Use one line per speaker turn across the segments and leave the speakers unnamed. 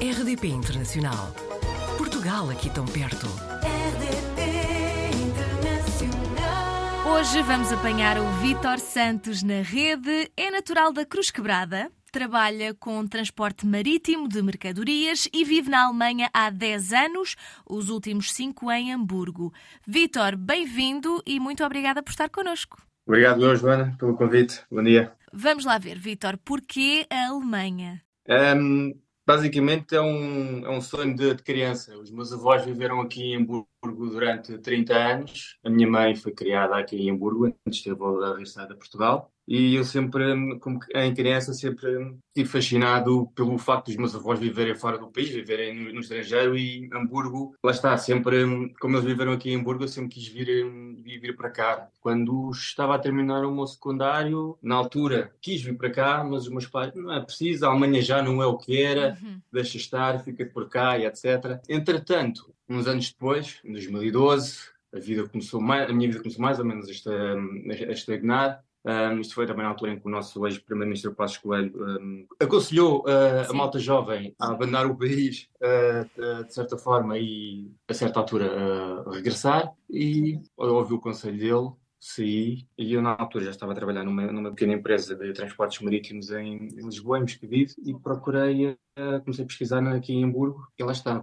RDP Internacional. Portugal aqui tão perto.
RDP Internacional.
Hoje vamos apanhar o Vítor Santos na rede. É natural da Cruz Quebrada. Trabalha com transporte marítimo de mercadorias e vive na Alemanha há 10 anos, os últimos 5 em Hamburgo. Vítor, bem-vindo e muito obrigada por estar connosco.
Obrigado, eu, Joana, pelo convite. Bom dia.
Vamos lá ver, Vítor, porquê a Alemanha?
Um, basicamente é um, é um sonho de, de criança. Os meus avós viveram aqui em Hamburgo durante 30 anos. A minha mãe foi criada aqui em Hamburgo, antes de ter regressado a Portugal. E eu sempre, como em criança, sempre estive fascinado pelo facto dos meus avós viverem fora do país, viverem no, no estrangeiro e Hamburgo, lá está, sempre, como eles viveram aqui em Hamburgo, eu sempre quis vir, vir, para cá. Quando estava a terminar o meu secundário, na altura, quis vir para cá, mas os meus pais, não é preciso, a Alemanha já não é o que era,
Uhum.
deixa estar, fica por cá e etc. Entretanto, uns anos depois, em 2012, a vida começou mais, a minha vida começou mais ou menos a esta- a estagnar. Um, isto foi também na altura em que o nosso ex-primeiro-ministro Passos Coelho um, aconselhou uh, a malta jovem a abandonar o país uh, uh, de certa forma e a certa altura uh, regressar. E ouvi o conselho dele saí e eu na altura já estava a trabalhar numa, numa pequena empresa de transportes marítimos em, em Lisboa, em Moscavide e procurei comecei a pesquisar aqui em Hamburgo e lá está,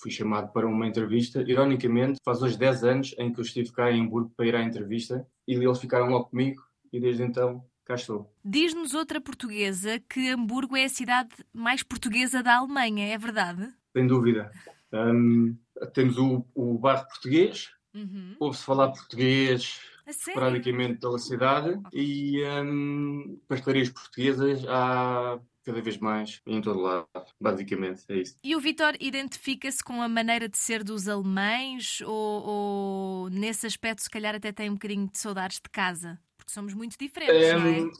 fui chamado para uma entrevista. Ironicamente, faz hoje 10 anos em que eu estive cá em Hamburgo para ir à entrevista e eles ficaram logo comigo e desde então cá estou.
Diz-nos outra portuguesa que Hamburgo é a cidade mais portuguesa da Alemanha, é verdade?
Sem dúvida. Um, temos o, o bairro português,
Uhum.
ouve-se falar português esporadicamente pela cidade e um, pastelarias portuguesas há cada vez mais em todo lado, basicamente, é isso.
E o Vitor identifica-se com a maneira de ser dos alemães ou, ou nesse aspecto se calhar até tem um bocadinho de saudades de casa? Porque somos muito diferentes, não é?
Hum,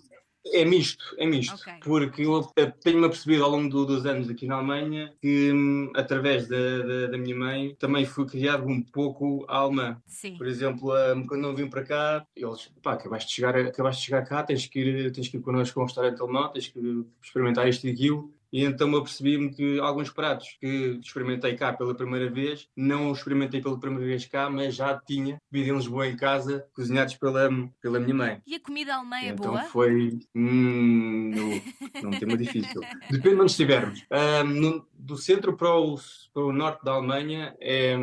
É misto, é misto.
Ok.
Porque eu tenho-me apercebido ao longo do- dos anos aqui na Alemanha que, hum, através da, da, da minha mãe, também fui criado um pouco alemã.
Sim.
Por exemplo, hum, quando eu vim para cá, eles, pá, acabaste de chegar, acabaste de chegar cá, tens que ir, tens que ir connosco a um restaurante alemão, tens que experimentar isto e aquilo. E então eu apercebi-me que alguns pratos que experimentei cá pela primeira vez, não os experimentei pela primeira vez cá, mas já tinha vivido em Lisboa em casa, cozinhados pela, pela minha mãe.
E a comida alemã é
Então
boa?
foi. Hum, no, num tema difícil. Depende de onde estivermos. No- do centro para o, para o norte da Alemanha é,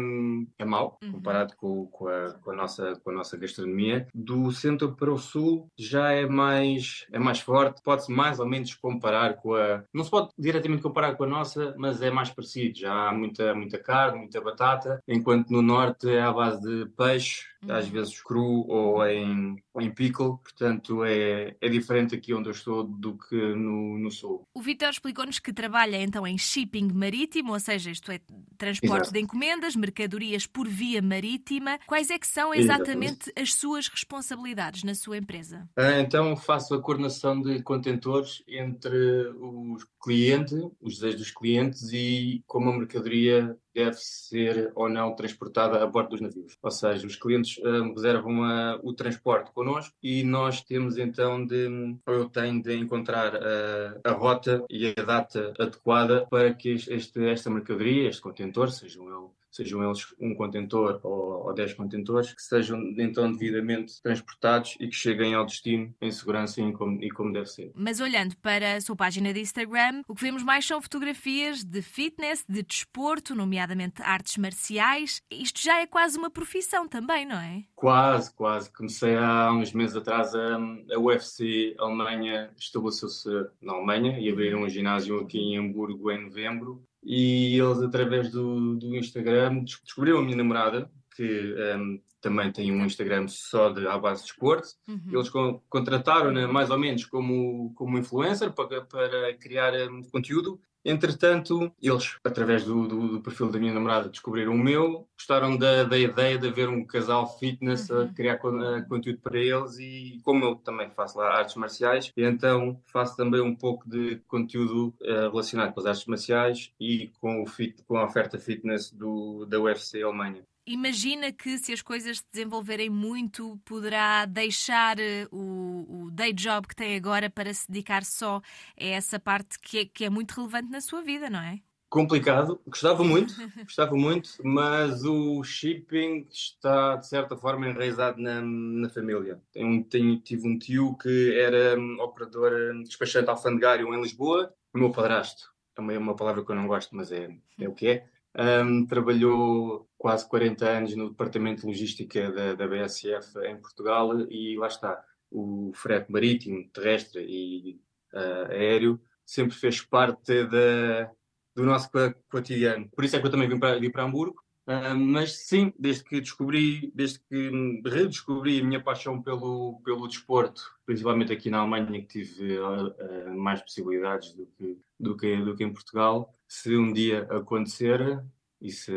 é mau,
Uhum.
comparado com, com, a, com, a nossa, com a nossa gastronomia. Do centro para o sul já é mais, é mais forte. Pode-se mais ou menos comparar com a. Não se pode diretamente comparar com a nossa, mas é mais parecido. Já há muita, muita carne, muita batata, enquanto no norte é à base de peixe, às
Uhum.
vezes cru ou em, ou em pickle. Portanto, é, é diferente aqui onde eu estou do que no, no sul.
O Vitor explicou-nos que trabalha então em shipping marítimo, ou seja, isto é transporte
Exato.
de encomendas, mercadorias por via marítima. Quais é que são
Exatamente.
exatamente as suas responsabilidades na sua empresa?
Ah, Então faço a coordenação de contentores entre o cliente, os desejos dos clientes e como a mercadoria deve ser ou não transportada a bordo dos navios. Ou seja, os clientes ah, reservam a- o transporte connosco e nós temos então de, ou eu tenho de encontrar ah, a rota e a data adequada para que este, esta mercadoria, este contentor, sejam ele sejam eles um contentor ou, ou 10 contentores, que sejam então devidamente transportados e que cheguem ao destino em segurança e como, e como deve ser.
Mas olhando para a sua página de Instagram, o que vemos mais são fotografias de fitness, de desporto, nomeadamente artes marciais. Isto já é quase uma profissão também, não é?
Quase, quase. Comecei há uns meses atrás a, a UFC Alemanha estabeleceu-se na Alemanha e abriram um ginásio aqui em Hamburgo em novembro. E eles, através do, do Instagram, des- descobriram a minha namorada, que ehm, também tem um Instagram só de, à base de esporte.
Uhum.
Eles con- contrataram-na mais ou menos como, como influencer para, para criar um, conteúdo. Entretanto, eles, através do, do- do perfil da minha namorada, descobriram o meu, gostaram da, da ideia de haver um casal fitness a
Uhum.
criar con- eh, conteúdo para eles e como eu também faço lá artes marciais, então faço também um pouco de conteúdo eh, relacionado com as artes marciais e com, o fit, com a oferta fitness do, da UFC Alemanha.
Imagina que se as coisas se desenvolverem muito, poderá deixar eh, o, o day job que tem agora para se dedicar só a essa parte que é, que é muito relevante na sua vida, não é?
complicado. Gostava muito, gostava muito, mas o shipping está de certa forma enraizado na, na família. Tenho, tenho, tive um tio que era um, operador um, despachante alfandegário em Lisboa, o meu padrasto. Também é uma palavra que eu não gosto, mas é, é o que é. Um, trabalhou quase 40 anos no departamento de logística da, da BSF em Portugal e lá está. O frete marítimo, terrestre e uh, aéreo sempre fez parte da, do nosso cotidiano. Por isso é que eu também vim para, vim para Hamburgo. Uh, mas sim, desde que descobri, desde que redescobri a minha paixão pelo, pelo desporto, principalmente aqui na Alemanha, que tive uh, mais possibilidades do que, do, que, do que em Portugal, se um dia acontecer e se,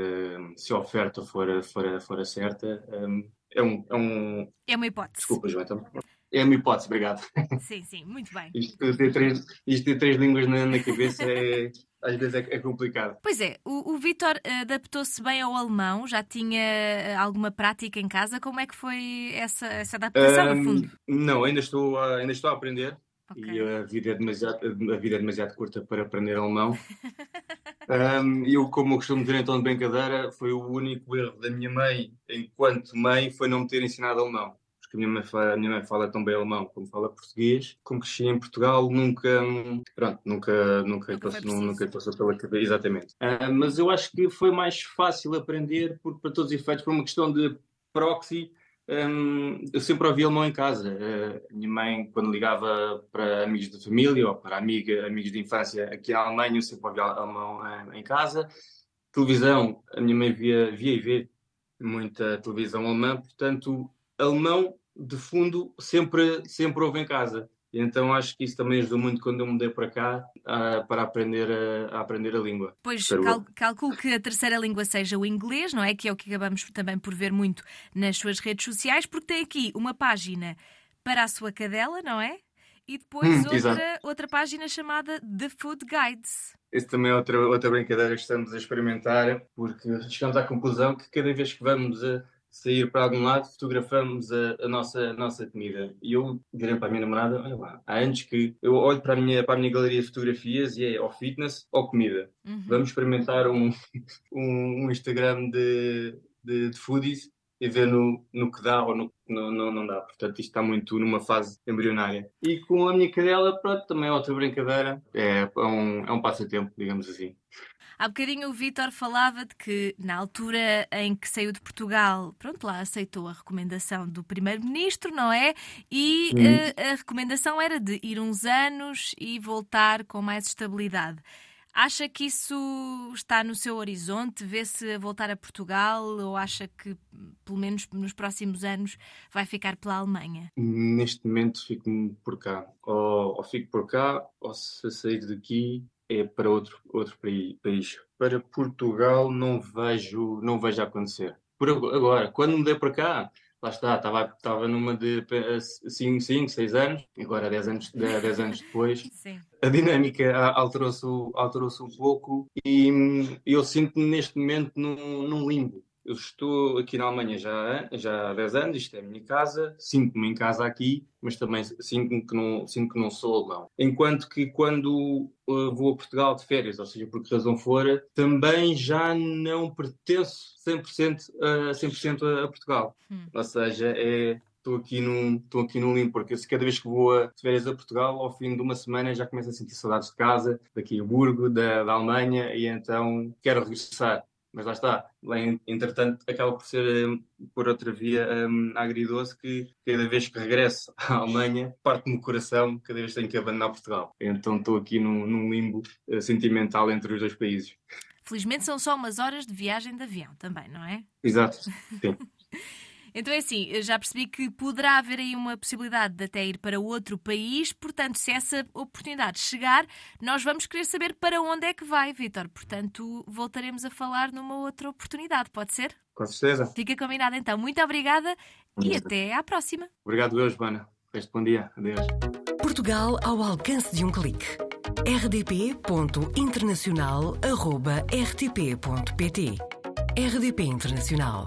se a oferta for, for, for certa, um, é, um, é um.
É uma hipótese.
Desculpa, João. Então... É uma hipótese, obrigado.
Sim, sim, muito bem.
Isto ter três, isto ter três línguas na, na cabeça é, às vezes é, é, complicado.
Pois é, o, o Vitor adaptou-se bem ao alemão, já tinha eh, alguma prática em casa. Como é que foi essa, essa adaptação, um, no fundo?
Não, ainda estou, a, ainda estou a aprender. Okay. E a vida, é demasiado, a vida é demasiado curta para aprender alemão. um, eu, como eu costumo dizer então de brincadeira, foi o único erro da minha mãe, enquanto mãe, foi não me ter ensinado alemão porque a minha mãe fala, minha mãe fala tão bem alemão como fala português. Como cresci em Portugal, nunca, pronto, nunca, nunca, nunca, passou, nunca passou pela cabeça, exatamente. Uh, mas eu acho que foi mais fácil aprender, porque para todos os efeitos, por uma questão de proxy, um, eu sempre ouvi alemão em casa. Uh, minha mãe, quando ligava para amigos de família ou para amiga, amigos de infância aqui na Alemanha, eu sempre ouvia alemão uh, em casa. Televisão, a minha mãe via, via e vê muita televisão alemã, portanto, alemão de fundo sempre, sempre houve em casa. E então acho que isso também ajudou muito quando eu mudei para cá uh, para aprender a, a, aprender a língua.
Pois cal calculo que a terceira língua seja o inglês, não é? Que é o que acabamos também por ver muito nas suas redes sociais, porque tem aqui uma página para a sua cadela, não é? E depois hum, outra, outra página chamada The Food Guides.
Isso também é outra, outra brincadeira que estamos a experimentar, porque chegamos à conclusão que cada vez que vamos a sair para algum lado, fotografamos a, a, nossa, a nossa comida. E eu virei para a minha namorada, olha lá, há anos que eu olho para a minha, para a minha galeria de fotografias e é ou fitness ou comida. Uhum. Vamos experimentar um, um, um Instagram de, de, de, foodies e ver no, no que dá ou no que não, não, não dá. Portanto, isto está muito numa fase embrionária. E com a minha cadela, pronto, também é outra brincadeira. É, é um, é um passatempo, digamos assim.
Há bocadinho o Vítor falava de que, na altura em que saiu de Portugal, pronto, lá aceitou a recomendação do Primeiro-Ministro, não é? E uh, a recomendação era de ir uns anos e voltar com mais estabilidade. Acha que isso está no seu horizonte? Vê-se voltar a Portugal ou acha que, pelo menos nos próximos anos, vai ficar pela Alemanha?
Neste momento fico por cá. Ou, ou fico por cá, ou se sair daqui, é para outro, outro país. Para Portugal não vejo, não vejo acontecer. Por agora, quando mudei para cá, lá está, estava, estava numa de 5, 5, 6 anos, agora 10 anos, 10 anos depois, a dinâmica alterou-se alterou um pouco e eu sinto-me neste momento num, num limbo eu estou aqui na Alemanha já, já há 10 anos, isto é a minha casa, sinto-me em casa aqui, mas também sinto que não, sinto que não sou alemão. Enquanto que quando uh, vou a Portugal de férias, ou seja, por que razão for, também já não pertenço 100%, uh, 100 a, a Portugal. Hum. Ou seja, é, estou aqui num estou aqui num limpo porque cada vez que vou a férias a Portugal ao fim de uma semana já começo a sentir saudades de casa daqui a Burgo da, da Alemanha e então quero regressar mas lá está, entretanto acaba por ser um, por outra via um, agridoce que cada vez que regresso à Alemanha parte-me o coração cada vez que tenho que abandonar Portugal. Então estou aqui num, num limbo uh, sentimental entre os dois países.
Felizmente são só umas horas de viagem de avião também, não é?
Exato, sim.
Então é assim, já percebi que poderá haver aí uma possibilidade de até ir para outro país, portanto, se essa oportunidade chegar, nós vamos querer saber para onde é que vai, Vitor. Portanto, voltaremos a falar numa outra oportunidade, pode ser?
Com certeza.
Fica combinado então. Muito obrigada e até à próxima.
Obrigado, eu, Joana. Resto bom dia. Adeus.
Portugal ao alcance de um clique. rdp.internacional.rtp.pt RDP Internacional